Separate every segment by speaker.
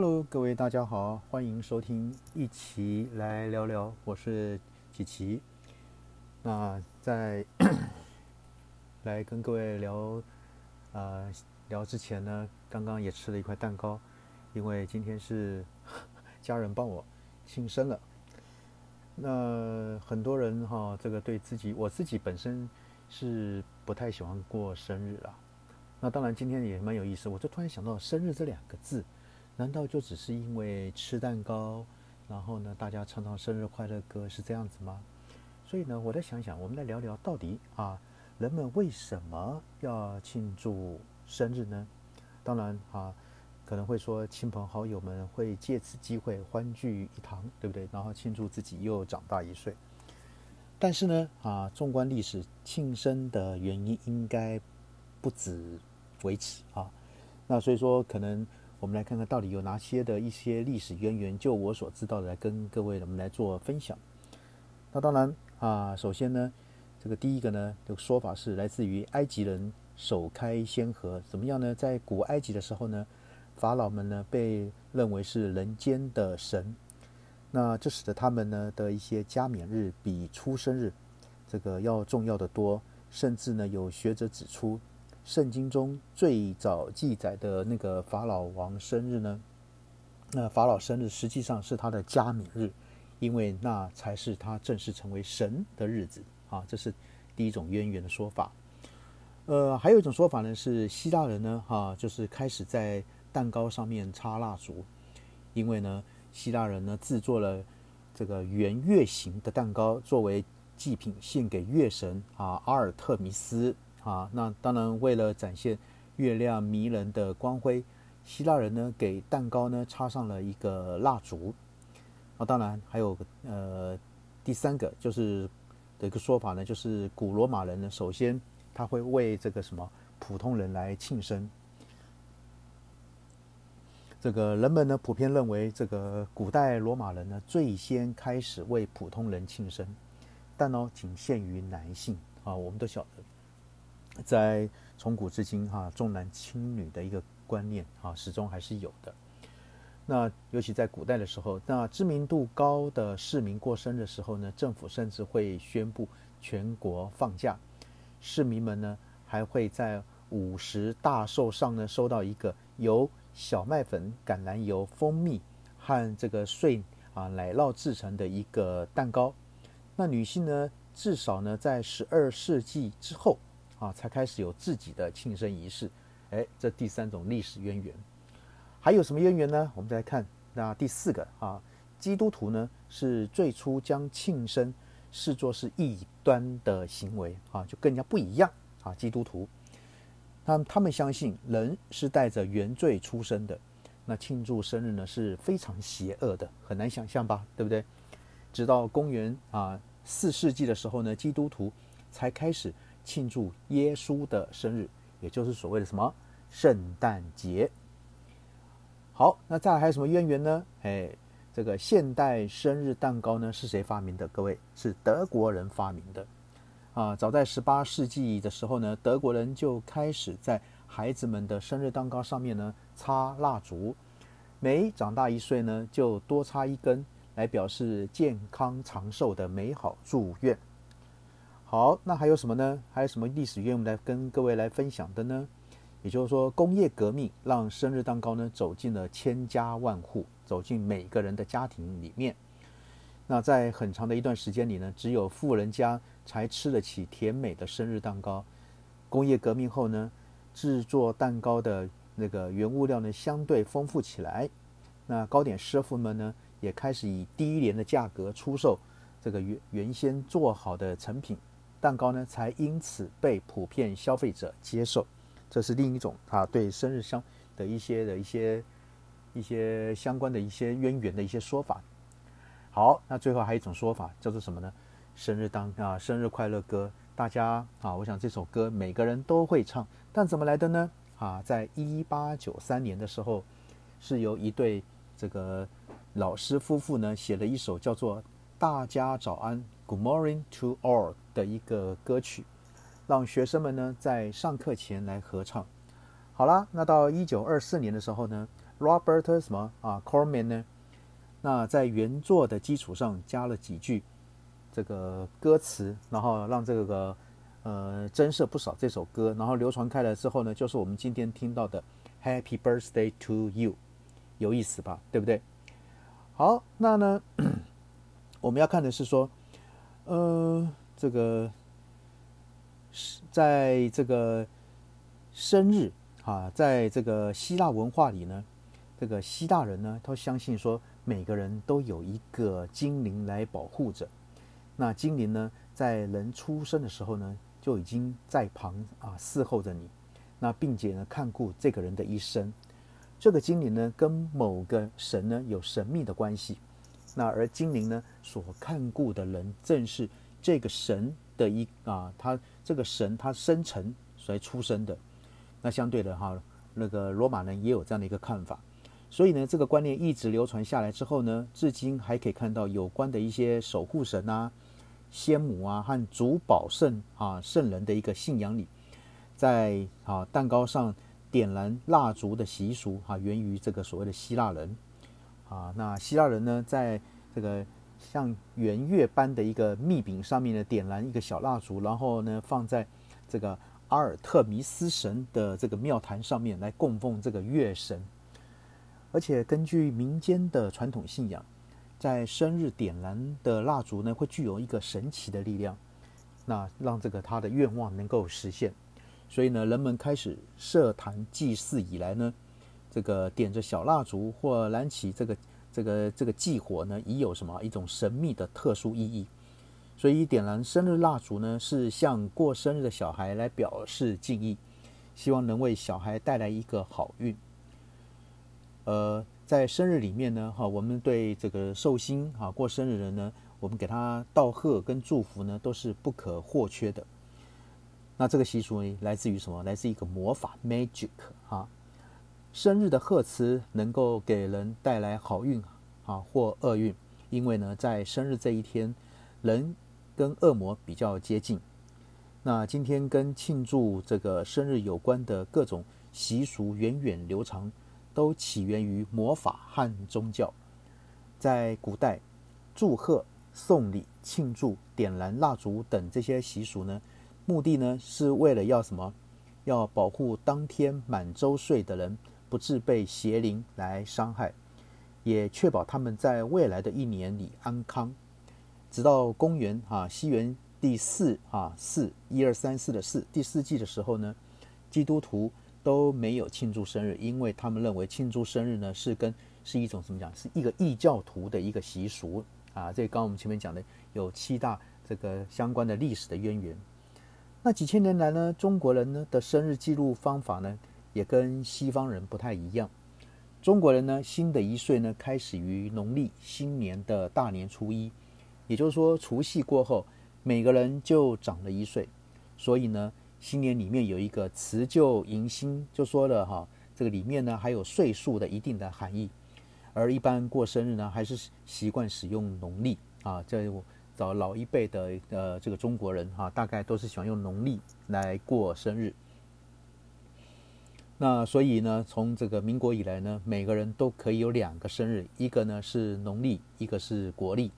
Speaker 1: Hello，各位大家好，欢迎收听一起来聊聊，我是琪琪。那在 来跟各位聊呃聊之前呢，刚刚也吃了一块蛋糕，因为今天是 家人帮我庆生了。那很多人哈，这个对自己，我自己本身是不太喜欢过生日啦。那当然今天也蛮有意思，我就突然想到“生日”这两个字。难道就只是因为吃蛋糕，然后呢，大家唱唱生日快乐歌是这样子吗？所以呢，我再想想，我们来聊聊到底啊，人们为什么要庆祝生日呢？当然啊，可能会说亲朋好友们会借此机会欢聚一堂，对不对？然后庆祝自己又长大一岁。但是呢，啊，纵观历史，庆生的原因应该不止为此啊。那所以说，可能。我们来看看到底有哪些的一些历史渊源，就我所知道的，来跟各位我们来做分享。那当然啊，首先呢，这个第一个呢，这个说法是来自于埃及人首开先河。怎么样呢？在古埃及的时候呢，法老们呢被认为是人间的神，那这使得他们呢的一些加冕日比出生日这个要重要的多，甚至呢有学者指出。圣经中最早记载的那个法老王生日呢？那法老生日实际上是他的加冕日，因为那才是他正式成为神的日子啊。这是第一种渊源的说法。呃，还有一种说法呢，是希腊人呢，哈，就是开始在蛋糕上面插蜡烛，因为呢，希腊人呢制作了这个圆月形的蛋糕作为祭品献给月神啊阿尔特弥斯。啊，那当然，为了展现月亮迷人的光辉，希腊人呢给蛋糕呢插上了一个蜡烛。啊，当然还有呃第三个就是的一个说法呢，就是古罗马人呢首先他会为这个什么普通人来庆生。这个人们呢普遍认为，这个古代罗马人呢最先开始为普通人庆生，但呢仅限于男性啊，我们都晓得。在从古至今，哈重男轻女的一个观念，哈始终还是有的。那尤其在古代的时候，那知名度高的市民过生的时候呢，政府甚至会宣布全国放假。市民们呢，还会在五十大寿上呢，收到一个由小麦粉、橄榄油、蜂蜜和这个碎啊奶酪制成的一个蛋糕。那女性呢，至少呢，在十二世纪之后。啊，才开始有自己的庆生仪式，哎，这第三种历史渊源，还有什么渊源呢？我们再来看那第四个啊，基督徒呢是最初将庆生视作是异端的行为啊，就更加不一样啊。基督徒，那他们相信人是带着原罪出生的，那庆祝生日呢是非常邪恶的，很难想象吧，对不对？直到公元啊四世纪的时候呢，基督徒才开始。庆祝耶稣的生日，也就是所谓的什么圣诞节。好，那再来还有什么渊源呢？哎，这个现代生日蛋糕呢是谁发明的？各位是德国人发明的啊！早在十八世纪的时候呢，德国人就开始在孩子们的生日蛋糕上面呢插蜡烛，每长大一岁呢就多插一根，来表示健康长寿的美好祝愿。好，那还有什么呢？还有什么历史渊源来跟各位来分享的呢？也就是说，工业革命让生日蛋糕呢走进了千家万户，走进每个人的家庭里面。那在很长的一段时间里呢，只有富人家才吃得起甜美的生日蛋糕。工业革命后呢，制作蛋糕的那个原物料呢相对丰富起来，那糕点师傅们呢也开始以低廉的价格出售这个原原先做好的成品。蛋糕呢，才因此被普遍消费者接受，这是另一种啊对生日相的一些的一些一些相关的一些渊源的一些说法。好，那最后还有一种说法叫做什么呢？生日当啊，生日快乐歌，大家啊，我想这首歌每个人都会唱，但怎么来的呢？啊，在一八九三年的时候，是由一对这个老师夫妇呢写了一首叫做《大家早安》。Good morning to all 的一个歌曲，让学生们呢在上课前来合唱。好啦，那到一九二四年的时候呢，Robert 什么啊 Corman 呢？那在原作的基础上加了几句这个歌词，然后让这个呃增色不少这首歌，然后流传开来之后呢，就是我们今天听到的 Happy Birthday to You，有意思吧？对不对？好，那呢，我们要看的是说，呃，这个是在这个生日啊，在这个希腊文化里呢，这个希腊人呢，他相信说。每个人都有一个精灵来保护着。那精灵呢，在人出生的时候呢，就已经在旁啊伺候着你。那并且呢，看顾这个人的一生。这个精灵呢，跟某个神呢有神秘的关系。那而精灵呢，所看顾的人，正是这个神的一啊，他这个神他生成所以出生的。那相对的哈，那个罗马人也有这样的一个看法。所以呢，这个观念一直流传下来之后呢，至今还可以看到有关的一些守护神啊、先母啊和主保圣啊圣人的一个信仰里，在啊蛋糕上点燃蜡烛的习俗啊，源于这个所谓的希腊人啊。那希腊人呢，在这个像圆月般的一个密饼上面呢，点燃一个小蜡烛，然后呢，放在这个阿尔特弥斯神的这个庙坛上面来供奉这个月神。而且根据民间的传统信仰，在生日点燃的蜡烛呢，会具有一个神奇的力量，那让这个他的愿望能够实现。所以呢，人们开始设坛祭祀以来呢，这个点着小蜡烛或燃起这个这个这个祭火呢，已有什么一种神秘的特殊意义。所以点燃生日蜡烛呢，是向过生日的小孩来表示敬意，希望能为小孩带来一个好运。呃，在生日里面呢，哈，我们对这个寿星哈过生日人呢，我们给他道贺跟祝福呢，都是不可或缺的。那这个习俗呢，来自于什么？来自一个魔法 magic 哈。生日的贺词能够给人带来好运啊或厄运，因为呢，在生日这一天，人跟恶魔比较接近。那今天跟庆祝这个生日有关的各种习俗源远流长。都起源于魔法和宗教。在古代，祝贺、送礼、庆祝、点燃蜡烛等这些习俗呢，目的呢是为了要什么？要保护当天满周岁的人不致被邪灵来伤害，也确保他们在未来的一年里安康。直到公元啊西元第四啊四一二三四的四第四季的时候呢，基督徒。都没有庆祝生日，因为他们认为庆祝生日呢是跟是一种怎么讲，是一个异教徒的一个习俗啊。这刚我们前面讲的有七大这个相关的历史的渊源。那几千年来呢，中国人呢的生日记录方法呢也跟西方人不太一样。中国人呢新的一岁呢开始于农历新年的大年初一，也就是说除夕过后，每个人就长了一岁，所以呢。新年里面有一个辞旧迎新，就说了哈，这个里面呢还有岁数的一定的含义。而一般过生日呢，还是习惯使用农历啊。在找老一辈的呃这个中国人哈，大概都是喜欢用农历来过生日。那所以呢，从这个民国以来呢，每个人都可以有两个生日，一个呢是农历，一个是国历，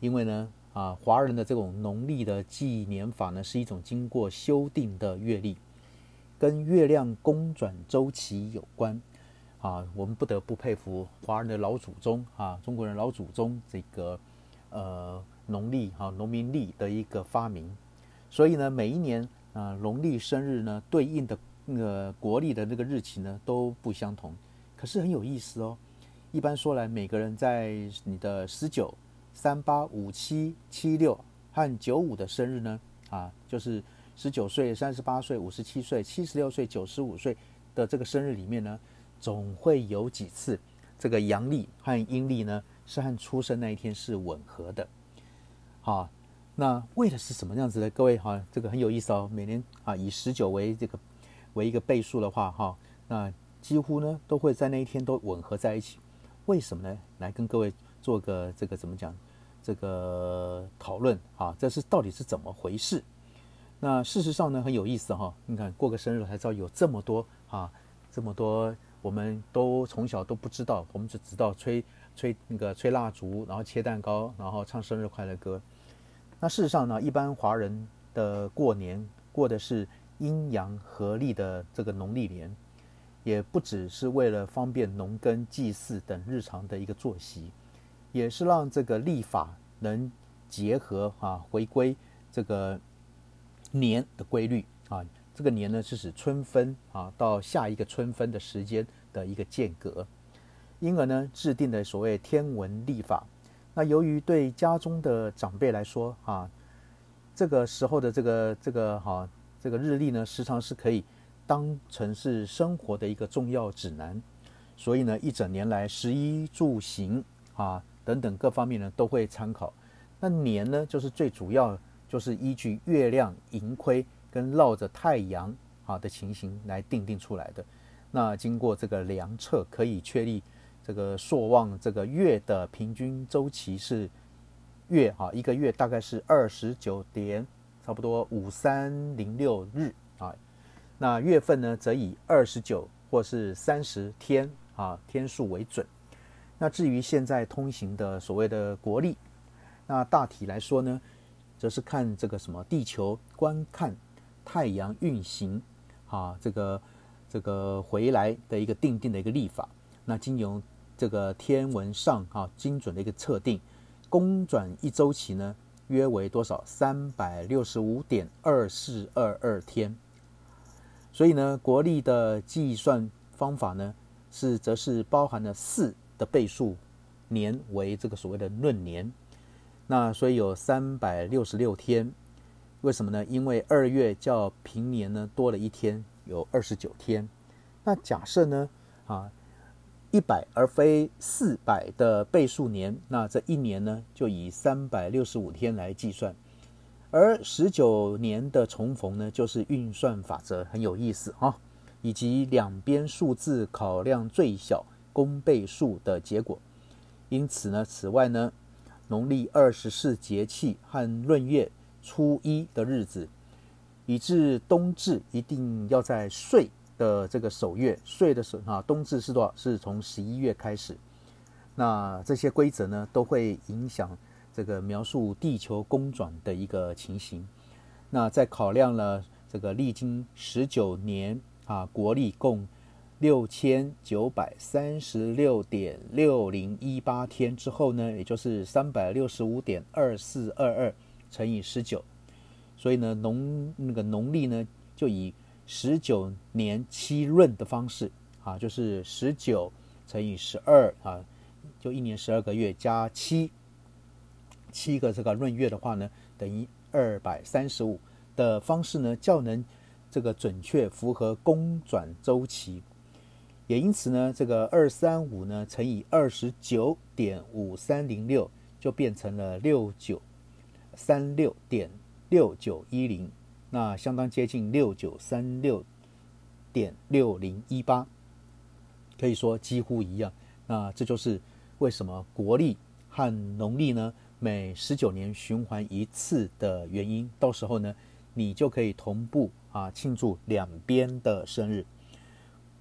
Speaker 1: 因为呢。啊，华人的这种农历的纪年法呢，是一种经过修订的月历，跟月亮公转周期有关。啊，我们不得不佩服华人的老祖宗啊，中国人老祖宗这个呃农历哈农民历的一个发明。所以呢，每一年啊农历生日呢对应的那个国历的那个日期呢都不相同。可是很有意思哦。一般说来，每个人在你的十九。三八五七七六和九五的生日呢？啊，就是十九岁、三十八岁、五十七岁、七十六岁、九十五岁的这个生日里面呢，总会有几次这个阳历和阴历呢是和出生那一天是吻合的。好，那为的是什么样子呢？各位哈，这个很有意思哦。每年啊，以十九为这个为一个倍数的话，哈，那几乎呢都会在那一天都吻合在一起。为什么呢？来跟各位。做个这个怎么讲？这个讨论啊，这是到底是怎么回事？那事实上呢，很有意思哈。你看过个生日才知道有这么多啊，这么多我们都从小都不知道，我们只知道吹吹那个吹蜡烛，然后切蛋糕，然后唱生日快乐歌。那事实上呢，一般华人的过年过的是阴阳合历的这个农历年，也不只是为了方便农耕、祭祀等日常的一个作息，也是让这个历法能结合啊，回归这个年的规律啊。这个年呢，是指春分啊到下一个春分的时间的一个间隔，因而呢，制定的所谓天文历法。那由于对家中的长辈来说，啊，这个时候的这个这个哈这个日历呢，时常是可以当成是生活的一个重要指南，所以呢，一整年来食衣住行啊等等各方面呢都会参考。那年呢，就是最主要就是依据月亮盈亏跟绕着太阳啊的情形来定定出来的。那经过这个量测，可以确立。这个朔望这个月的平均周期是月啊，一个月大概是二十九点，差不多五三零六日啊。那月份呢，则以二十九或是三十天啊天数为准。那至于现在通行的所谓的国历，那大体来说呢，则是看这个什么地球观看太阳运行啊，这个这个回来的一个定定的一个历法。那经由这个天文上啊精准的一个测定，公转一周期呢约为多少？三百六十五点二四二二天。所以呢，国历的计算方法呢是则是包含了四的倍数年为这个所谓的闰年。那所以有三百六十六天。为什么呢？因为二月较平年呢多了一天，有二十九天。那假设呢啊？一百而非四百的倍数年，那这一年呢就以三百六十五天来计算，而十九年的重逢呢就是运算法则很有意思啊，以及两边数字考量最小公倍数的结果。因此呢，此外呢，农历二十四节气和闰月初一的日子，以至冬至一定要在岁。的这个首月岁的时候啊，冬至是多少？是从十一月开始。那这些规则呢，都会影响这个描述地球公转的一个情形。那在考量了这个历经十九年啊，国历共六千九百三十六点六零一八天之后呢，也就是三百六十五点二四二二乘以十九，所以呢，农那个农历呢，就以。十九年七闰的方式啊，就是十九乘以十二啊，就一年十二个月加七，七个这个闰月的话呢，等于二百三十五的方式呢，较能这个准确符合公转周期。也因此呢，这个二三五呢乘以二十九点五三零六，就变成了六九三六点六九一零。那相当接近六九三六点六零一八，可以说几乎一样。那这就是为什么国历和农历呢每十九年循环一次的原因。到时候呢，你就可以同步啊庆祝两边的生日。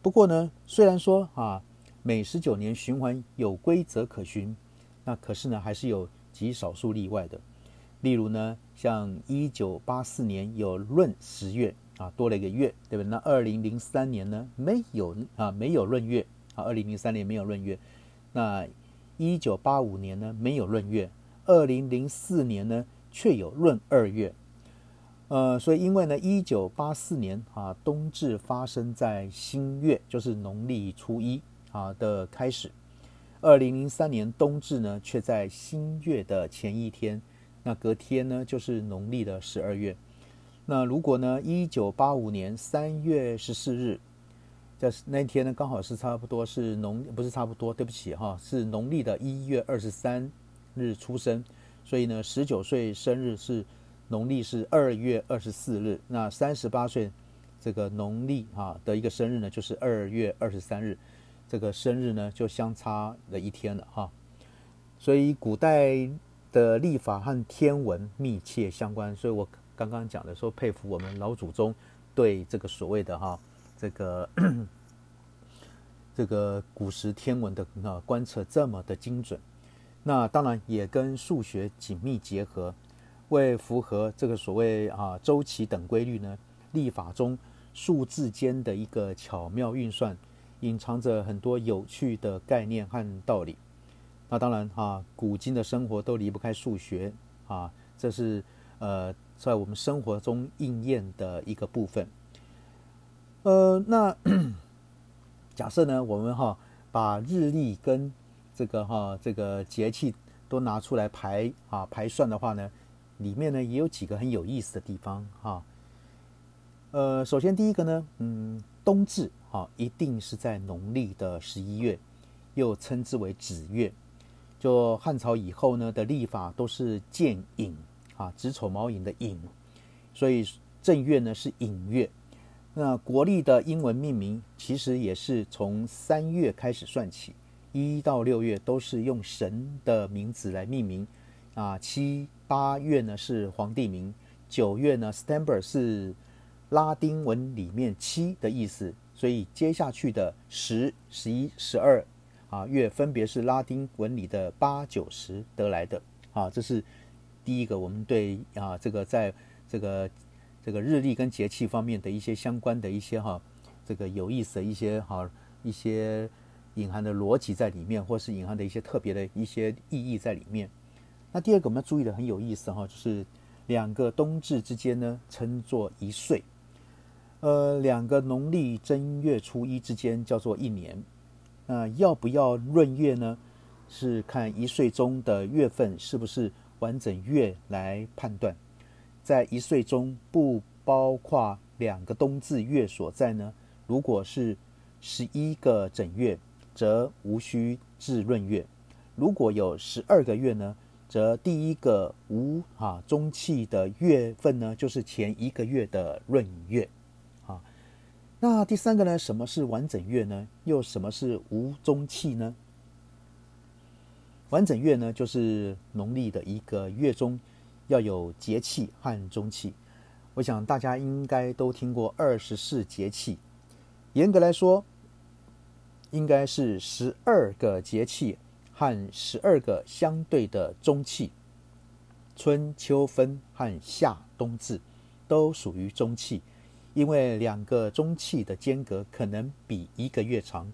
Speaker 1: 不过呢，虽然说啊每十九年循环有规则可循，那可是呢还是有极少数例外的。例如呢，像一九八四年有闰十月啊，多了一个月，对不对？那二零零三年呢，没有啊，没有闰月啊，二零零三年没有闰月。那一九八五年呢，没有闰月，二零零四年呢，却有闰二月。呃，所以因为呢，一九八四年啊，冬至发生在新月，就是农历初一啊的开始。二零零三年冬至呢，却在新月的前一天。那隔天呢，就是农历的十二月。那如果呢，一九八五年三月十四日，在那天呢，刚好是差不多是农，不是差不多，对不起哈，是农历的一月二十三日出生，所以呢，十九岁生日是农历是二月二十四日。那三十八岁这个农历哈的一个生日呢，就是二月二十三日，这个生日呢就相差了一天了哈。所以古代。的历法和天文密切相关，所以我刚刚讲的说佩服我们老祖宗对这个所谓的哈这个 这个古时天文的啊观测这么的精准。那当然也跟数学紧密结合，为符合这个所谓啊周期等规律呢，历法中数字间的一个巧妙运算，隐藏着很多有趣的概念和道理。那当然哈，古今的生活都离不开数学啊，这是呃在我们生活中应验的一个部分。呃，那 假设呢，我们哈把日历跟这个哈这个节气都拿出来排啊排算的话呢，里面呢也有几个很有意思的地方哈。呃，首先第一个呢，嗯，冬至哈一定是在农历的十一月，又称之为子月。就汉朝以后呢的历法都是建寅啊，子丑卯寅的寅，所以正月呢是寅月。那国历的英文命名其实也是从三月开始算起，一到六月都是用神的名字来命名啊。七八月呢是皇帝名，九月呢 September 是拉丁文里面七的意思，所以接下去的十、十一、十二啊月分别是拉丁文里的八、九、十得来的啊。这是第一个，我们对啊这个在这个。这个日历跟节气方面的一些相关的一些哈，这个有意思的一些哈一些隐含的逻辑在里面，或是隐含的一些特别的一些意义在里面。那第二个我们要注意的很有意思哈，就是两个冬至之间呢称作一岁，呃，两个农历正月初一之间叫做一年。那要不要闰月呢？是看一岁中的月份是不是完整月来判断。在一岁中不包括两个冬至月所在呢？如果是十一个整月，则无需至闰月；如果有十二个月呢，则第一个无啊中气的月份呢，就是前一个月的闰月。那第三个呢？什么是完整月呢？又什么是无中气呢？完整月呢，就是农历的一个月中。要有节气和中气，我想大家应该都听过二十四节气。严格来说，应该是十二个节气和十二个相对的中气。春秋分和夏冬至都属于中气，因为两个中气的间隔可能比一个月长，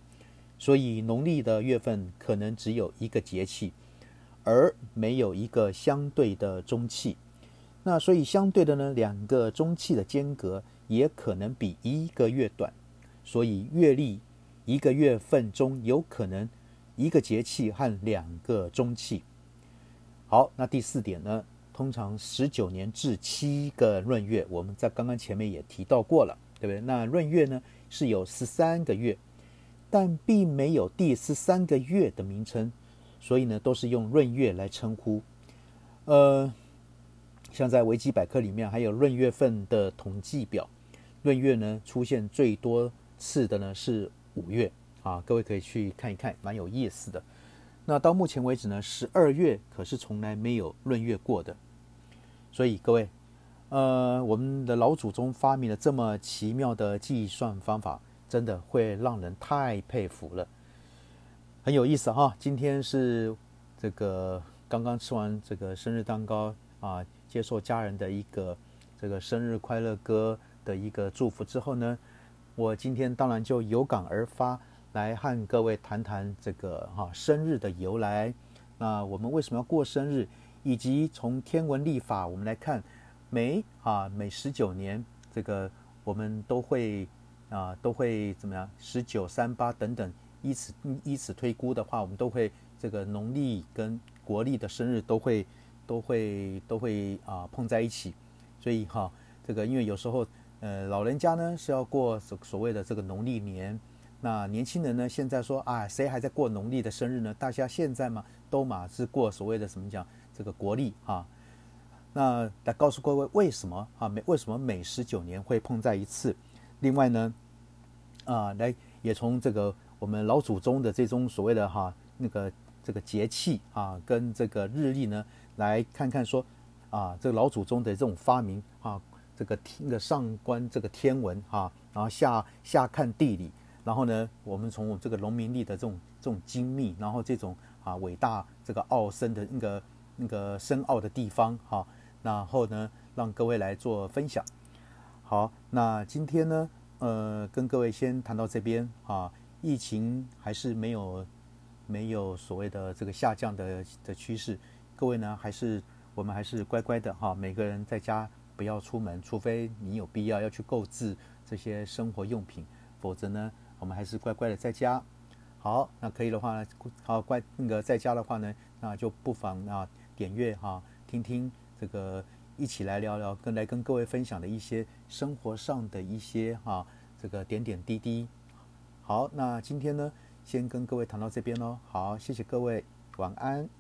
Speaker 1: 所以农历的月份可能只有一个节气。而没有一个相对的中气，那所以相对的呢，两个中气的间隔也可能比一个月短，所以月历一个月份中有可能一个节气和两个中气。好，那第四点呢，通常十九年至七个闰月，我们在刚刚前面也提到过了，对不对？那闰月呢是有十三个月，但并没有第十三个月的名称。所以呢，都是用闰月来称呼。呃，像在维基百科里面还有闰月份的统计表，闰月呢出现最多次的呢是五月啊，各位可以去看一看，蛮有意思的。那到目前为止呢，十二月可是从来没有闰月过的。所以各位，呃，我们的老祖宗发明了这么奇妙的计算方法，真的会让人太佩服了。很有意思哈，今天是这个刚刚吃完这个生日蛋糕啊，接受家人的一个这个生日快乐歌的一个祝福之后呢，我今天当然就有感而发，来和各位谈谈这个哈生日的由来。那我们为什么要过生日？以及从天文历法我们来看，每啊每十九年这个我们都会啊都会怎么样？十九、三八等等。依此依此推估的话，我们都会这个农历跟国历的生日都会都会都会啊碰在一起，所以哈，这个因为有时候呃老人家呢是要过所所谓的这个农历年，那年轻人呢现在说啊谁还在过农历的生日呢？大家现在嘛都嘛是过所谓的什么讲这个国力啊，那来告诉各位为什么啊每为什么每十九年会碰在一次？另外呢啊来也从这个。我们老祖宗的这种所谓的哈那个这个节气啊，跟这个日历呢，来看看说啊，这个老祖宗的这种发明啊，这个天的上观这个天文啊，然后下下看地理，然后呢，我们从这个农民历的这种这种精密，然后这种啊伟大这个奥深的那个那个深奥的地方哈，然后呢，让各位来做分享。好，那今天呢，呃，跟各位先谈到这边啊，疫情还是没有没有所谓的这个下降的的趋势，各位呢还是我们还是乖乖的哈，每个人在家不要出门，除非你有必要要去购置这些生活用品，否则呢。我们还是乖乖的在家。好，那可以的话呢，好乖那个在家的话呢，那就不妨啊点阅哈，听听这个一起来聊聊，跟来跟各位分享的一些生活上的一些哈这个点点滴滴。好，那今天呢，先跟各位谈到这边喽。好，谢谢各位，晚安。